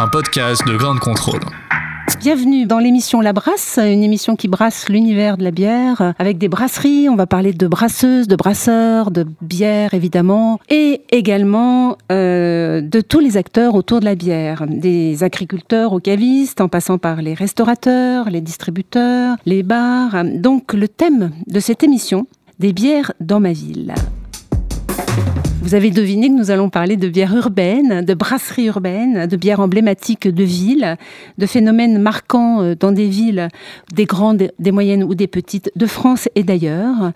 un podcast de Grande Contrôle. Bienvenue dans l'émission La Brasse, une émission qui brasse l'univers de la bière avec des brasseries. On va parler de brasseuses, de brasseurs, de bière évidemment, et également euh, de tous les acteurs autour de la bière, des agriculteurs aux cavistes, en passant par les restaurateurs, les distributeurs, les bars. Donc le thème de cette émission, des bières dans ma ville. Vous avez deviné que nous allons parler de bière urbaine, de brasserie urbaine, de bières emblématiques de villes, de phénomènes marquants euh, dans des villes, des grandes, des moyennes ou des petites, de France et d'ailleurs.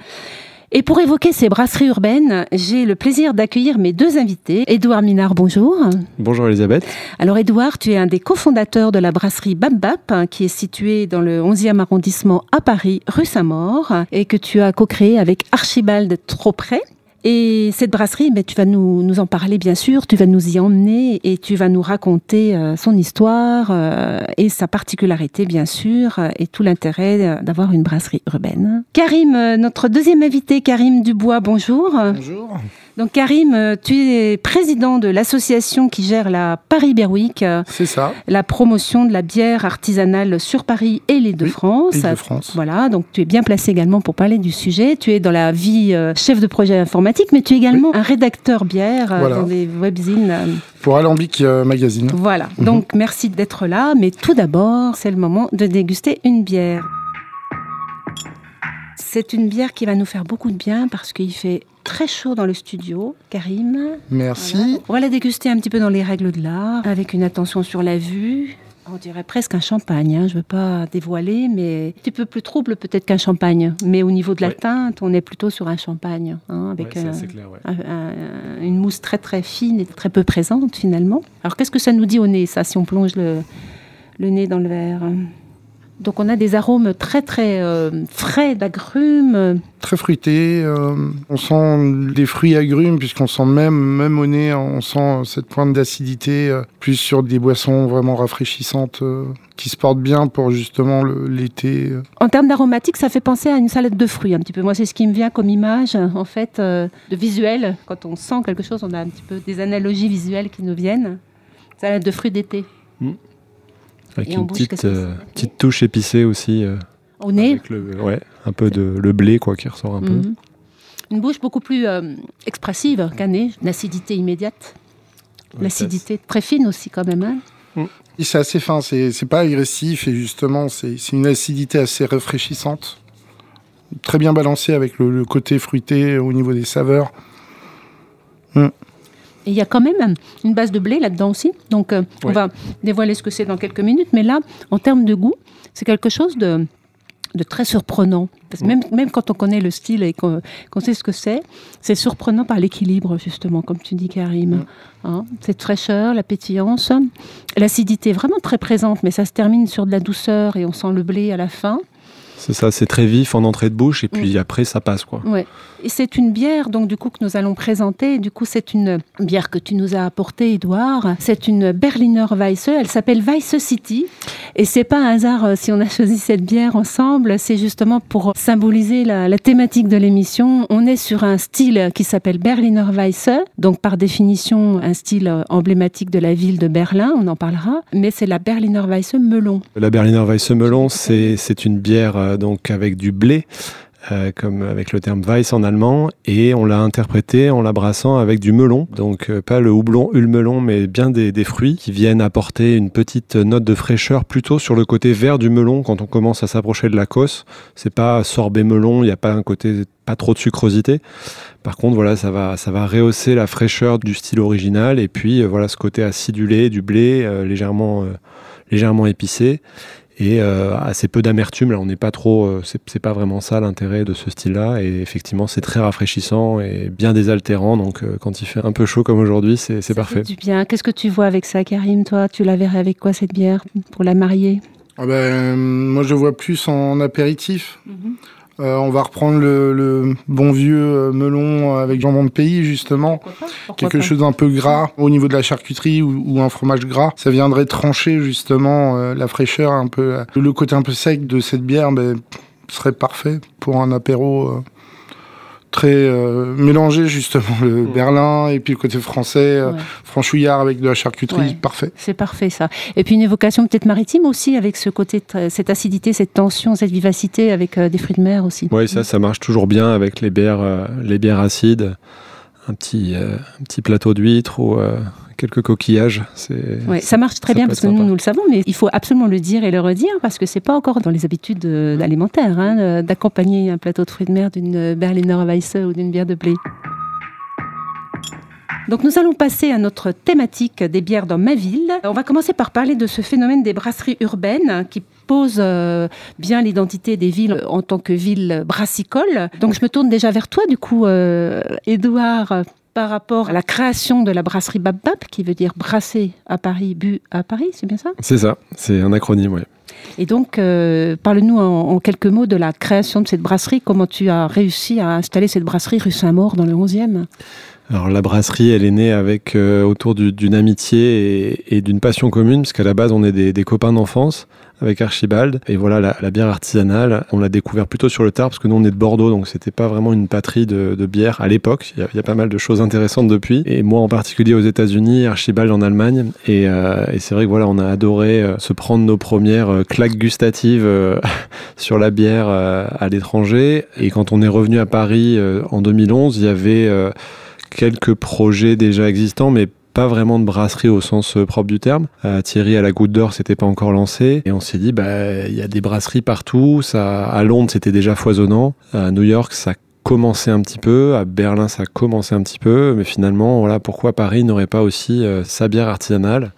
Et pour évoquer ces brasseries urbaines, j'ai le plaisir d'accueillir mes deux invités. Édouard Minard, bonjour. Bonjour Elisabeth. Alors Édouard, tu es un des cofondateurs de la brasserie Bap hein, qui est située dans le 11e arrondissement à Paris, rue Saint-Maur, et que tu as co-créé avec Archibald Tropret. Et cette brasserie, ben, tu vas nous, nous en parler bien sûr, tu vas nous y emmener et tu vas nous raconter euh, son histoire euh, et sa particularité bien sûr euh, et tout l'intérêt d'avoir une brasserie urbaine. Karim, notre deuxième invité, Karim Dubois, bonjour. Bonjour. Donc Karim, tu es président de l'association qui gère la Paris Beer Week, C'est ça. la promotion de la bière artisanale sur Paris et les de Oui, France. Île-de-France. Voilà, donc tu es bien placé également pour parler du sujet. Tu es dans la vie euh, chef de projet informatique, mais tu es également un rédacteur bière euh, Voilà. dans des webzines. Pour Alambic euh, Magazine. voilà, Mhm. donc merci d'être là, mais tout d'abord, c'est le moment de déguster une bière. C'est une bière qui va nous faire beaucoup de bien parce qu'il fait très chaud dans le studio, Karim. Merci. Voilà. On va la déguster un petit peu dans les règles de l'art, avec une attention sur la vue. On dirait presque un champagne, hein. je ne veux pas dévoiler, mais un petit peu plus trouble peut-être qu'un champagne. Mais au niveau de la Ouais. teinte, on est plutôt sur un champagne, hein, avec clair, ouais. un- un- une mousse très très fine et très peu présente finalement. Alors qu'est-ce que ça nous dit au nez, ça, si on plonge le, le nez dans le verre? Donc on a des arômes très très euh, frais d'agrumes. Très fruité. euh, on sent des fruits agrumes, puisqu'on sent même, même au nez, on sent cette pointe d'acidité, euh, plus sur des boissons vraiment rafraîchissantes, euh, qui se portent bien pour justement l'été. En termes d'aromatique, ça fait penser à une salade de fruits un petit peu. Moi, c'est ce qui me vient comme image, en fait, euh, de visuel. Quand on sent quelque chose, on a un petit peu des analogies visuelles qui nous viennent. Salade de fruits d'été. Avec Et en une bouche, petite, euh, petite touche épicée aussi. euh, Au nez, avec le, ouais, un peu de le blé quoi qui ressort un peu. Mhm. Une bouche beaucoup plus euh, expressive qu'un nez. Une acidité immédiate. Ouais, L'acidité très fine aussi quand même. hein. Et c'est assez fin, c'est c'est pas agressif, et justement, c'est c'est une acidité assez rafraîchissante. Très bien balancée avec le, le côté fruité au niveau des saveurs. Et il y a quand même une base de blé là-dedans aussi. Donc, euh, on va dévoiler ce que c'est dans quelques minutes. Mais là, en termes de goût, c'est quelque chose de, de très surprenant. Parce que même, même quand on connaît le style et qu'on sait ce que c'est, c'est surprenant par l'équilibre, justement, comme tu dis, Karim. Hein, cette fraîcheur, la pétillance, l'acidité vraiment très présente, mais ça se termine sur de la douceur et on sent le blé à la fin. C'est ça, c'est très vif en entrée de bouche et puis après ça passe quoi. Ouais. Et c'est une bière, donc du coup, que nous allons présenter. Du coup, c'est une bière que tu nous as apportée, Edouard. C'est une Berliner Weisse. Elle s'appelle Weisse City. Et c'est pas un hasard euh, si on a choisi cette bière ensemble. C'est justement pour symboliser la, thématique de l'émission. On est sur un style qui s'appelle Berliner Weisse. Donc, par définition, un style euh, emblématique de la ville de Berlin. On en parlera. Mais c'est la Berliner Weisse melon. La Berliner Weisse Melon, c'est c'est une bière euh, donc avec du blé. Euh, comme avec le terme Weiss en allemand, et on l'a interprété en la brassant avec du melon. Donc euh, pas le houblon ulmelon, mais bien des, des fruits qui viennent apporter une petite note de fraîcheur plutôt sur le côté vert du melon quand on commence à s'approcher de la cosse. C'est pas sorbet melon, il n'y a pas un côté pas trop de sucrosité. Par contre, voilà, ça va, ça va rehausser la fraîcheur du style original et puis euh, voilà ce côté acidulé du blé légèrement, légèrement épicé. Et euh, assez peu d'amertume. Là, on n'est pas trop, euh, c'est pas vraiment ça l'intérêt de ce style-là. Et effectivement, c'est très rafraîchissant et bien désaltérant. Donc, euh, quand il fait un peu chaud comme aujourd'hui, c'est parfait. fait Du bien. Qu'est-ce que tu vois avec ça, Karim Toi, tu la verrais avec quoi cette bière? Pour la marier? Ah ben, moi, je vois plus en apéritif. Euh, on va reprendre le, le bon vieux euh, melon avec jambon de pays, justement. Quelque chose d'un peu gras au niveau de la charcuterie ou, ou un fromage gras. Ça viendrait trancher, justement, euh, la fraîcheur, un peu, euh, le côté un peu sec de cette bière, ben, serait parfait pour un apéro euh, très euh, mélangé, justement, le berlin et puis le côté français, euh, Ouais. franchouillard avec de la charcuterie, Ouais. parfait. C'est parfait ça. Et puis une évocation peut-être maritime aussi avec ce côté, cette acidité, cette tension, cette vivacité avec euh, des fruits de mer aussi. Oui, ça, ça marche toujours bien avec les bières, euh, les bières acides. Un petit, euh, un petit plateau d'huîtres ou euh, quelques coquillages. C'est Ouais, ça marche très ça bien parce que nous, nous le savons, mais il faut absolument le dire et le redire parce que c'est pas encore dans les habitudes euh, alimentaires hein, euh, d'accompagner un plateau de fruits de mer d'une euh, Berliner Weisse ou d'une bière de blé. Donc nous allons passer à notre thématique des bières dans ma ville. On va commencer par parler de ce phénomène des brasseries urbaines qui pose euh, bien l'identité des villes en tant que ville brassicole. Donc je me tourne déjà vers toi du coup, euh, Édouard, euh, par rapport à la création de la brasserie Bab Bab, qui veut dire brasser à Paris, bu à Paris, c'est bien ça? C'est ça, c'est un acronyme, oui. Et donc, euh, parle-nous en, en quelques mots de la création de cette brasserie. Comment tu as réussi à installer cette brasserie rue Saint-Maur dans le 11e Alors la brasserie, elle est née avec euh, autour du- d'une amitié et, d'une passion commune, parce qu'à la base, on est des, copains d'enfance avec Archibald. Et voilà, la, bière artisanale, on l'a découvert plutôt sur le tard, parce que nous, on est de Bordeaux, donc c'était pas vraiment une patrie de, bière à l'époque. Il y, a, pas mal de choses intéressantes depuis. Et moi, en particulier aux États-Unis, Archibald en Allemagne. Et, euh, et c'est vrai que voilà, on a adoré euh, se prendre nos premières euh, claques gustatives euh, sur la bière à l'étranger. Et quand on est revenu à Paris en 2011, il y avait quelques projets déjà existants, mais pas vraiment de brasserie au sens euh, propre du terme. Euh, Thierry à la Goutte d'Or, c'était pas encore lancé, et on s'est dit, bah, il y a des brasseries partout. Ça, à Londres, c'était déjà foisonnant. À New York, ça commençait un petit peu. À Berlin, ça commençait un petit peu, mais finalement, voilà, pourquoi Paris n'aurait pas aussi euh, sa bière artisanale?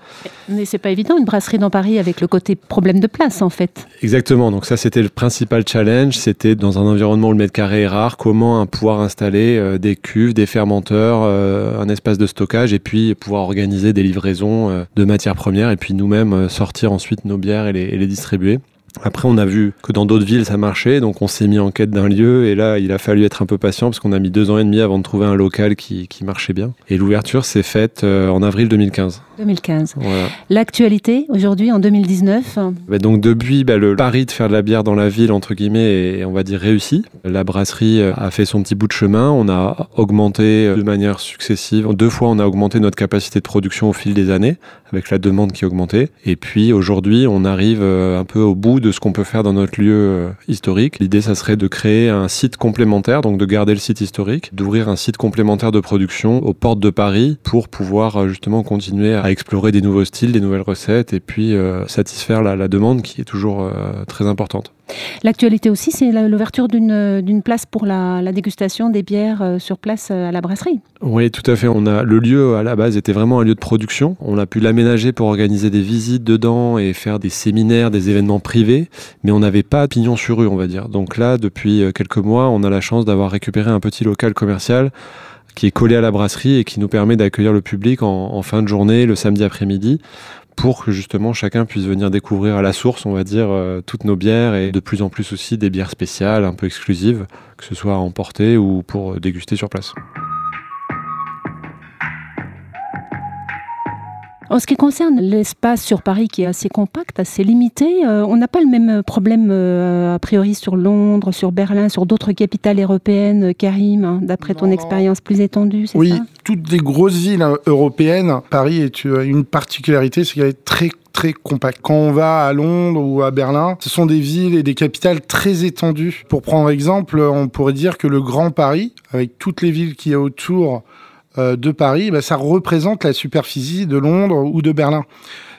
Mais c'est pas évident, une brasserie dans Paris avec le côté problème de place, en fait. Exactement. Donc ça, c'était le principal challenge. C'était dans un environnement où le mètre carré est rare, comment pouvoir installer euh, des cuves, des fermenteurs, euh, un espace de stockage, et puis pouvoir organiser des livraisons de matières premières, et puis nous-mêmes sortir ensuite nos bières et les, et les distribuer. Après, on a vu que dans d'autres villes, ça marchait, donc on s'est mis en quête d'un lieu, et là, il a fallu être un peu patient, parce qu'on a mis deux ans et demi avant de trouver un local qui, qui marchait bien. Et l'ouverture s'est faite euh, en avril 2015. 2015. Voilà. L'actualité, aujourd'hui, en 2019, Bah, donc depuis, bah, le pari de faire de la bière dans la ville, entre guillemets, est, on va dire, réussi. La brasserie euh, a fait son petit bout de chemin. On a augmenté euh, de manière successive. Deux fois, on a augmenté notre capacité de production au fil des années, avec la demande qui augmentait. Et puis aujourd'hui, on arrive un peu au bout de ce qu'on peut faire dans notre lieu euh, historique. L'idée, ça serait de créer un site complémentaire, donc de garder le site historique, d'ouvrir un site complémentaire de production aux portes de Paris pour pouvoir euh, justement continuer à explorer des nouveaux styles, des nouvelles recettes et puis euh, satisfaire la, demande qui est toujours très importante. L'actualité aussi, c'est l'ouverture d'une d'une place pour la, dégustation des bières euh, sur place euh, à la brasserie. Oui, tout à fait. On a le lieu à la base était vraiment un lieu de production. On a pu l'aménager pour organiser des visites dedans et faire des séminaires, des événements privés, mais on n'avait pas pignon sur rue, on va dire. Donc là, depuis euh, quelques mois, on a la chance d'avoir récupéré un petit local commercial qui est collé à la brasserie et qui nous permet d'accueillir le public en fin de journée, le samedi après-midi, pour que justement chacun puisse venir découvrir à la source, on va dire, euh, toutes nos bières et de plus en plus aussi des bières spéciales, un peu exclusives, que ce soit à emporter ou pour déguster sur place. En ce qui concerne l'espace sur Paris qui est assez compact, assez limité, euh, on n'a pas le même problème euh, a priori sur Londres, sur Berlin, sur d'autres capitales européennes, euh, Karim, hein, d'après ton Non. expérience plus étendue, c'est Oui, ça? toutes les grosses villes euh, européennes, Paris est une particularité, c'est qu'elle est très très compacte. Quand on va à Londres ou à Berlin, ce sont des villes et des capitales très étendues. Pour prendre exemple, on pourrait dire que le Grand Paris, avec toutes les villes qu'il y a autour de Paris, bah, ça représente la superficie de Londres ou de Berlin.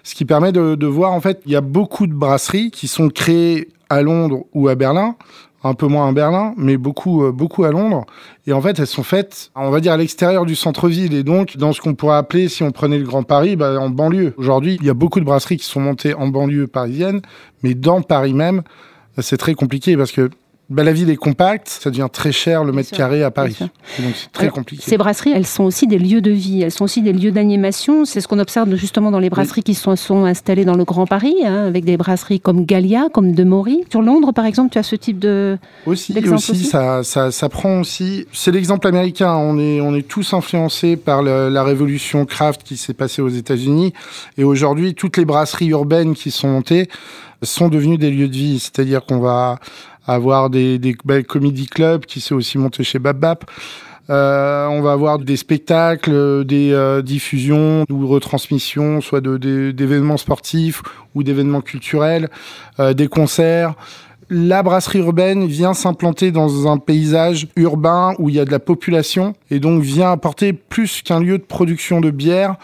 Ce qui permet de, voir, en fait, il y a beaucoup de brasseries qui sont créées à Londres ou à Berlin, un peu moins à Berlin, mais beaucoup, euh, beaucoup à Londres. Et en fait, elles sont faites, on va dire, à l'extérieur du centre-ville. Et donc, dans ce qu'on pourrait appeler, si on prenait le Grand Paris, bah, en banlieue. Aujourd'hui, il y a beaucoup de brasseries qui sont montées en banlieue parisienne, mais dans Paris même, c'est très compliqué parce que bah, la ville est compacte, ça devient très cher le mètre carré à Paris. donc, c'est très Alors, compliqué. Ces brasseries, elles sont aussi des lieux de vie, elles sont aussi des lieux d'animation. C'est ce qu'on observe justement dans les brasseries qui sont, sont installées dans le Grand Paris, hein, avec des brasseries comme Gallia, comme De Maury. Sur Londres, par exemple, tu as ce type de... Aussi, aussi, aussi ça, ça, ça prend aussi. C'est l'exemple américain. On est, on est tous influencés par le- la révolution craft qui s'est passée aux États-Unis. Et aujourd'hui, toutes les brasseries urbaines qui sont montées sont devenues des lieux de vie. C'est-à-dire qu'on va avoir des, des bah, comedy clubs qui s'est aussi monté chez Bap Bap. Euh, on va avoir des spectacles, des euh, diffusions ou retransmissions, soit de- de- d'événements sportifs ou d'événements culturels, euh, des concerts. La brasserie urbaine vient s'implanter dans un paysage urbain où il y a de la population et donc vient apporter plus qu'un lieu de production de bière,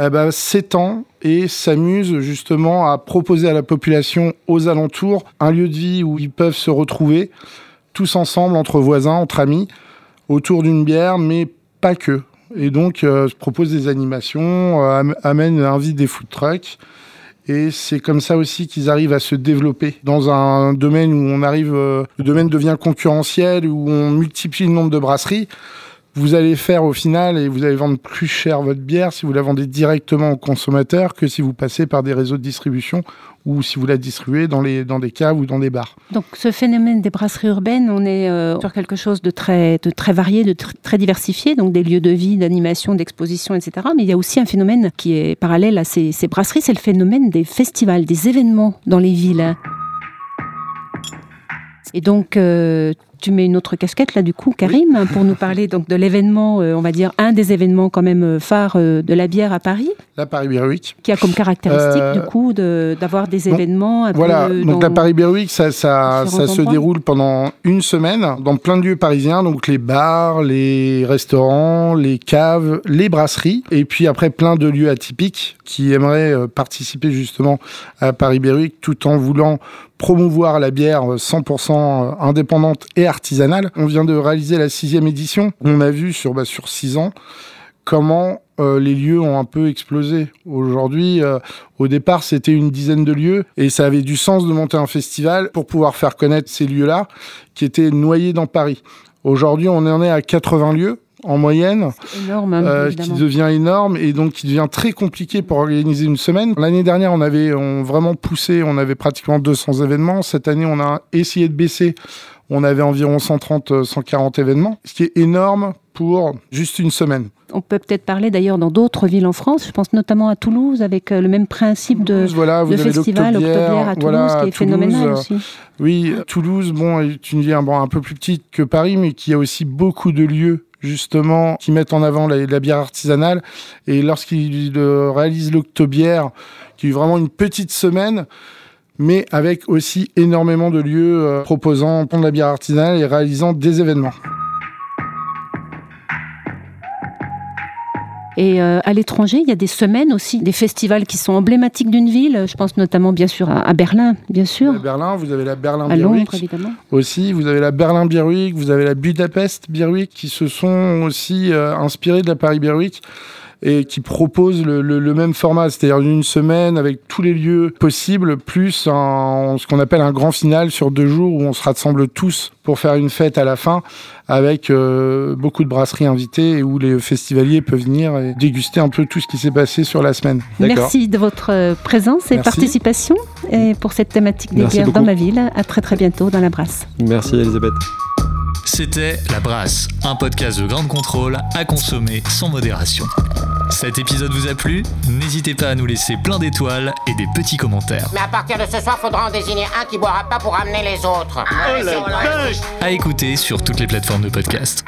eh ben, s'étend et s'amuse justement à proposer à la population aux alentours un lieu de vie où ils peuvent se retrouver tous ensemble, entre voisins, entre amis, autour d'une bière, mais pas que. Et donc, euh, propose des animations, euh, am- amène, invite des food trucks. Et c'est comme ça aussi qu'ils arrivent à se développer dans un domaine où on arrive, euh, le domaine devient concurrentiel, où on multiplie le nombre de brasseries. Vous allez faire au final et vous allez vendre plus cher votre bière si vous la vendez directement au consommateur que si vous passez par des réseaux de distribution ou si vous la distribuez dans, les, dans des caves ou dans des bars. Donc ce phénomène des brasseries urbaines, on est euh, sur quelque chose de très, très varié, de tr- très diversifié, donc des lieux de vie, d'animation, d'exposition, etc. Mais il y a aussi un phénomène qui est parallèle à ces, ces brasseries, c'est le phénomène des festivals, des événements dans les villes. Et donc, euh, tu mets une autre casquette là du coup, Karim, pour nous parler donc de l'événement, euh, on va dire un des événements quand même euh, phares euh, de la bière à Paris, La Paris Beer Week. qui a comme caractéristique Euh, du coup de- d'avoir des donc, événements un Voilà, peu donc dans- la Paris Beer Week, ça, ça, différents ça se déroule pendant une semaine dans plein de lieux parisiens, donc les bars, les restaurants, les caves, les brasseries, et puis après plein de lieux atypiques qui aimeraient participer justement à Paris Beer Week tout en voulant promouvoir la bière euh, 100% indépendante et artisanale. On vient de réaliser la sixième édition. On a vu sur, bah, sur six ans comment euh, les lieux ont un peu explosé. Aujourd'hui, euh, au départ, c'était une dizaine de lieux et ça avait du sens de monter un festival pour pouvoir faire connaître ces lieux-là qui étaient noyés dans Paris. Aujourd'hui, on en est à 80 lieux en moyenne, énorme, hein, euh, qui devient énorme et donc qui devient très compliqué pour organiser une semaine. L'année dernière, on avait on vraiment poussé, on avait pratiquement 200 événements. Cette année, on a essayé de baisser. On avait environ 130, euh, 140 événements, ce qui est énorme pour juste une semaine. On peut peut-être parler d'ailleurs dans d'autres villes en France. Je pense notamment à Toulouse avec euh, le même principe de, Toulouse, voilà, vous de avez festival l'Octobière, Octobière à Toulouse voilà, qui est Toulouse, phénoménal euh, aussi. Oui, Toulouse, bon, est une ville bon, un peu plus petite que Paris, mais qui a aussi beaucoup de lieux justement qui mettent en avant la, la bière artisanale. Et lorsqu'ils euh, réalisent l'Octobière, qui est vraiment une petite semaine, mais avec aussi énormément de lieux euh, proposant de la bière artisanale et réalisant des événements. Et euh, à l'étranger, il y a des semaines aussi, des festivals qui sont emblématiques d'une ville. Je pense notamment bien sûr à, à Berlin, bien sûr, À Berlin, vous avez la Berlin à Beer Londres évidemment. aussi. Vous avez la Berlin Beer Week, vous avez la Budapest Beer Week qui se sont aussi euh, inspirés de la Paris Beer Week et qui proposent le, le- le même format, c'est-à-dire une semaine avec tous les lieux possibles, plus un- ce qu'on appelle un grand final sur deux jours où on se rassemble tous pour faire une fête à la fin avec euh, beaucoup de brasseries invitées et où les festivaliers peuvent venir et déguster un peu tout ce qui s'est passé sur la semaine. Merci de votre euh, présence et Merci. participation et pour cette thématique des Merci bières dans ma ville. À très très bientôt dans la brasse. Merci Elisabeth. C'était La Brasse, un podcast de grande contrôle à consommer sans modération. Cet épisode vous a plu N'hésitez pas à nous laisser plein d'étoiles et des petits commentaires. Mais à partir de ce soir, faudra en désigner un qui boira pas pour amener les autres. À écouter sur toutes les plateformes de podcast.